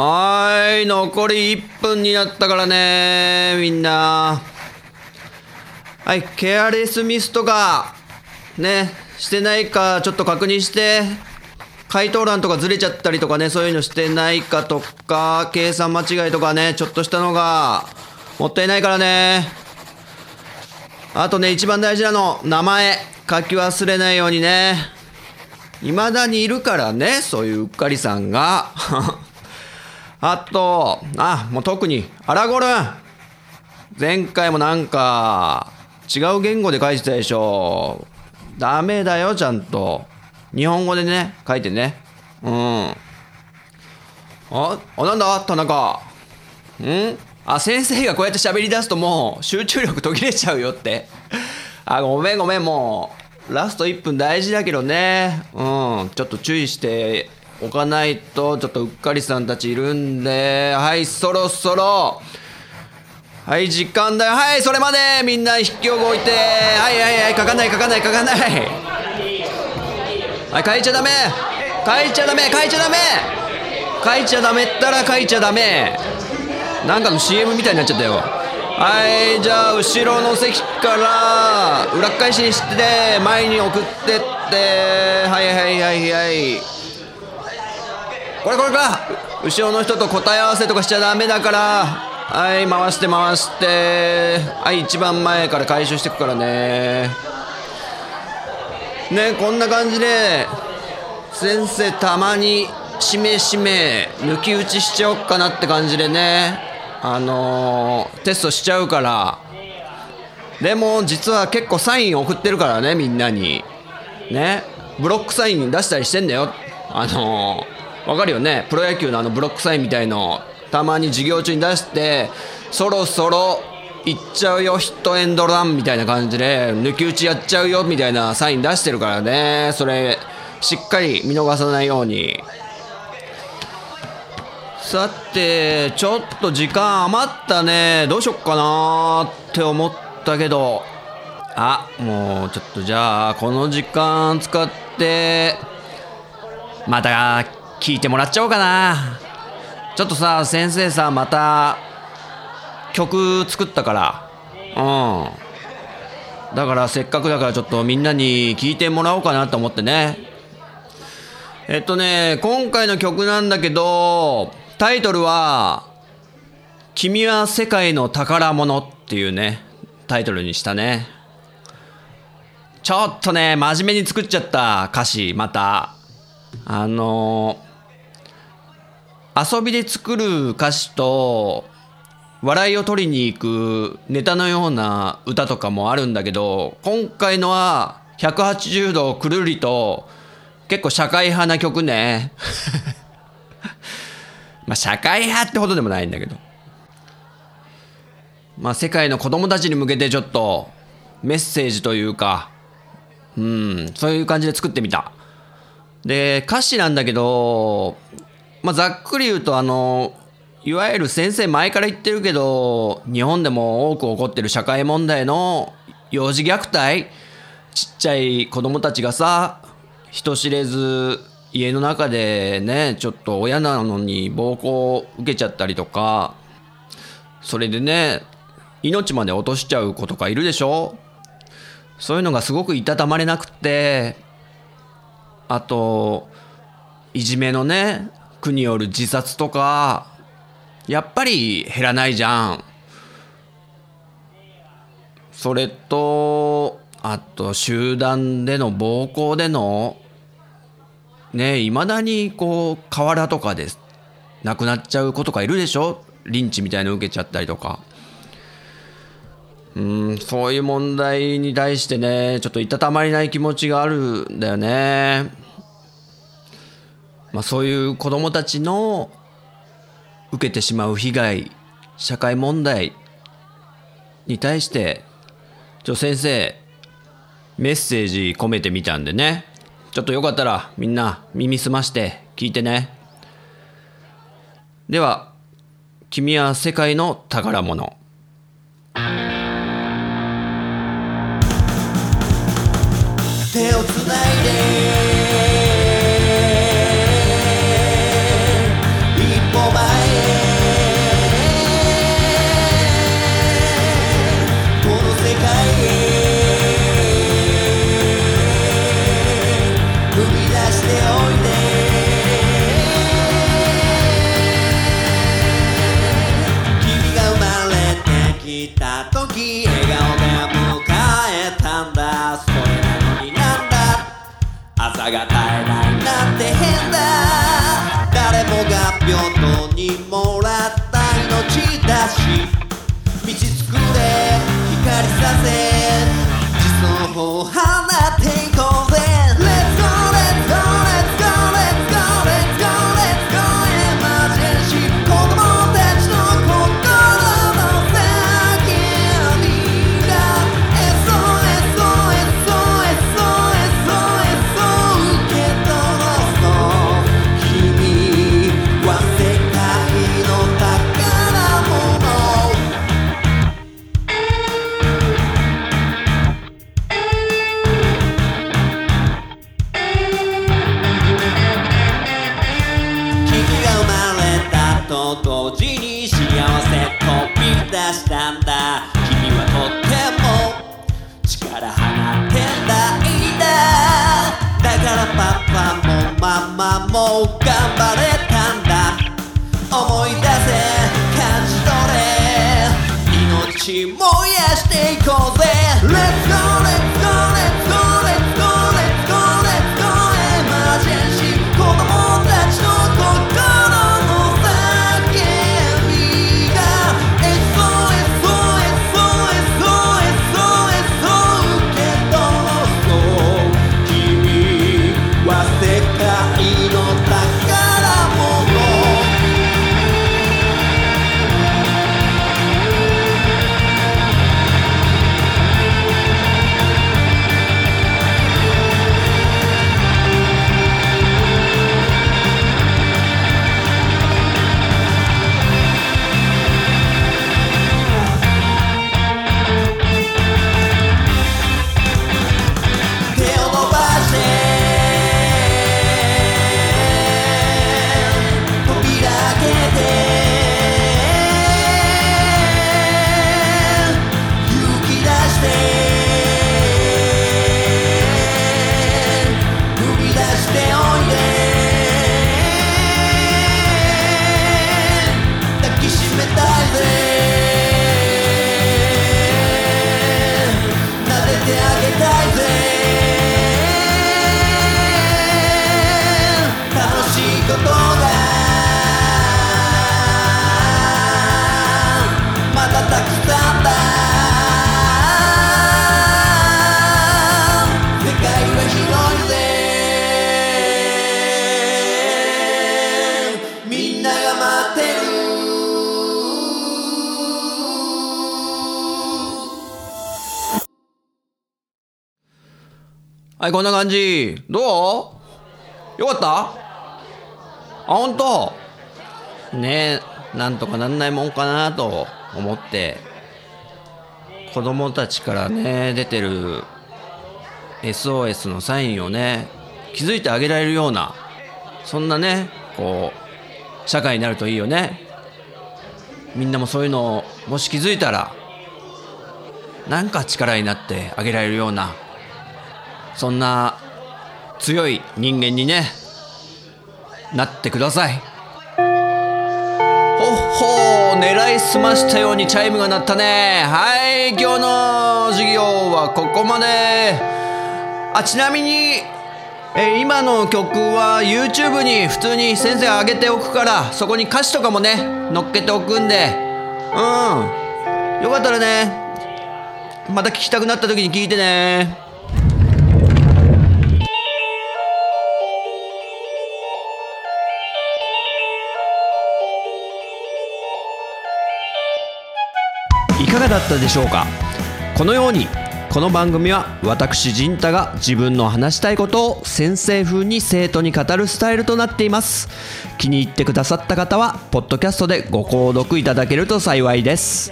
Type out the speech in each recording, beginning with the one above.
はーい残り1分になったからねみんな。はいケアレスミスとかねしてないかちょっと確認して回答欄とかずれちゃったりとかねそういうのしてないかとか計算間違いとかねちょっとしたのがもったいないからね。あとね一番大事なの名前。書き忘れないようにね。未だにいるからねそういううっかりさんが。あとあもう特にアラゴルン。前回もなんか違う言語で書いてたでしょ。ダメだよちゃんと。日本語でね書いてね。うん。ああなんだ田中。ん？あ先生がこうやって喋り出すともう集中力途切れちゃうよって。あごめんごめんもうラスト1分大事だけどね。うん。ちょっと注意しておかないとちょっとうっかりさんたちいるんではいそろそろ。はい時間だよ。はいそれまで。みんな筆記用具置いて。はいはいはい。書かない書かない書かない。はい書いちゃダメ。書いちゃダメ。書いちゃダメ。書いちゃダメったら書いちゃダメ。なんかの CM みたいになっちゃったよ。はいじゃあ後ろの席から裏返しにして前に送ってって。はいはいはいはい。これこれか。後ろの人と答え合わせとかしちゃダメだから。はい回して回して。はい一番前から回収していくからね。ねこんな感じで先生たまにしめしめ抜き打ちしちゃおっかなって感じでね。あのー、テストしちゃうから。でも実は結構サイン送ってるからねみんなに。ね。ブロックサイン出したりしてんだよ。あのー、わかるよね？プロ野球のあのブロックサインみたいの。たまに授業中に出してそろそろ行っちゃうよヒットエンドランみたいな感じで抜き打ちやっちゃうよみたいなサイン出してるからね。それしっかり見逃さないように。さてちょっと時間余ったね。どうしよっかなって思ったけど。あもうちょっとじゃあこの時間使ってまた聞いてもらっちゃおうかな。ちょっとさ先生さまた曲作ったから。うん。だからせっかくだからちょっとみんなに聞いてもらおうかなと思ってね。えっとね今回の曲なんだけどタイトルは「君は世界の宝物」っていうねタイトルにしたね。ちょっとね真面目に作っちゃった歌詞また。あの遊びで作る歌詞と笑いを取りに行くネタのような歌とかもあるんだけど今回のは180度くるりと結構社会派な曲ね。まあ社会派ってほどでもないんだけど。まあ世界の子供たちに向けてちょっとメッセージというかうんそういう感じで作ってみた。で歌詞なんだけどまあざっくり言うとあのいわゆる先生前から言ってるけど日本でも多く起こってる社会問題の幼児虐待ちっちゃい子供たちがさ人知れず家の中でねちょっと親なのに暴行を受けちゃったりとかそれでね命まで落としちゃう子とかいるでしょ？そういうのがすごくいたたまれなくってあといじめのね区による自殺とかやっぱり減らないじゃん。それとあと集団での暴行でのねいまだにこう河原とかで亡くなっちゃう子とかいるでしょ？リンチみたいの受けちゃったりとか。うんそういう問題に対してねちょっといたたまりない気持ちがあるんだよね。まあそういう子供たちの受けてしまう被害社会問題に対してちょ先生メッセージ込めてみたんでね。ちょっとよかったらみんな耳澄まして聞いてね。では君は世界の宝物。手をつないで道作れ光させ。地層を放っていく。から放ってないんだ。だからパパもママも頑張れたんだ。思い出せ感じ取れ。命燃やしていこうぜ。Let's go, let's go, let's go, はいこんな感じ。どう？よかった？あ本当ねえなんとかなんないもんかなと思って。子供たちからね出てる SOS のサインをね気づいてあげられるようなそんなねこう社会になるといいよね。みんなもそういうのをもし気づいたらなんか力になってあげられるようなそんな強い人間にねなってください。ほっほー狙いすましたようにチャイムが鳴ったね。はい今日の授業はここまで。あちなみにえ今の曲は YouTube に普通に先生上げておくからそこに歌詞とかもね載っけておくんで。うん。よかったらねまた聞きたくなった時に聞いてね。だったでしょうか？このようにこの番組は私陣太が自分の話したいことを先生風に生徒に語るスタイルとなっています。気に入ってくださった方はポッドキャストでご購読いただけると幸いです。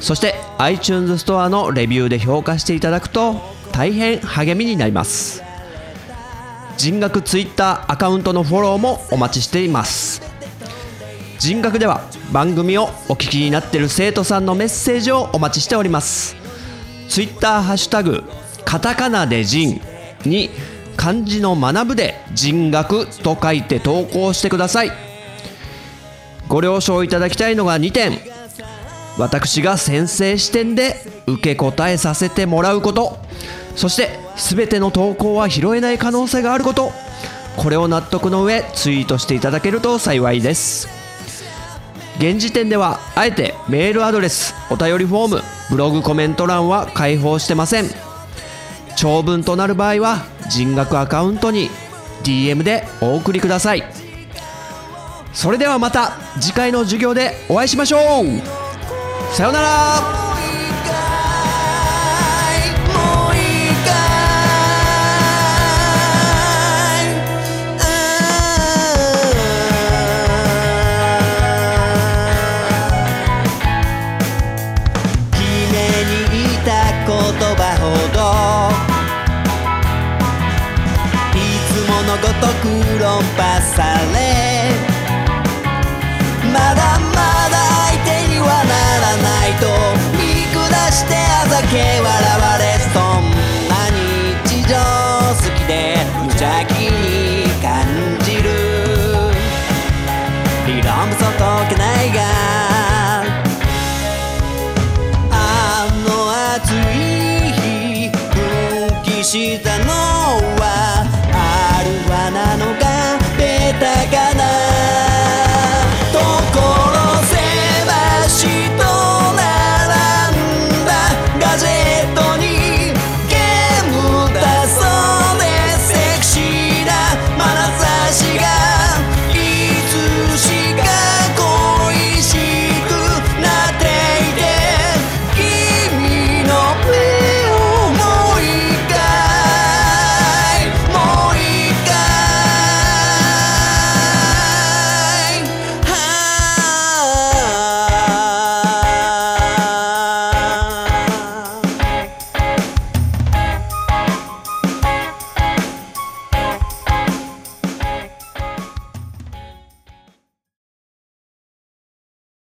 そして iTunes ストアのレビューで評価していただくと大変励みになります。人学 Twitter アカウントのフォローもお待ちしています。人学では番組をお聞きになっている生徒さんのメッセージをお待ちしております。ツイッターハッシュタグカタカナで人に漢字の学ぶで人学と書いて投稿してください。ご了承いただきたいのが2点。私が先生視点で受け答えさせてもらうこと。そして全ての投稿は拾えない可能性があること。これを納得の上ツイートしていただけると幸いです。現時点ではあえてメールアドレスお便りフォームブログコメント欄は開放してません。長文となる場合は人格アカウントに DM でお送りください。それではまた次回の授業でお会いしましょう。さようなら。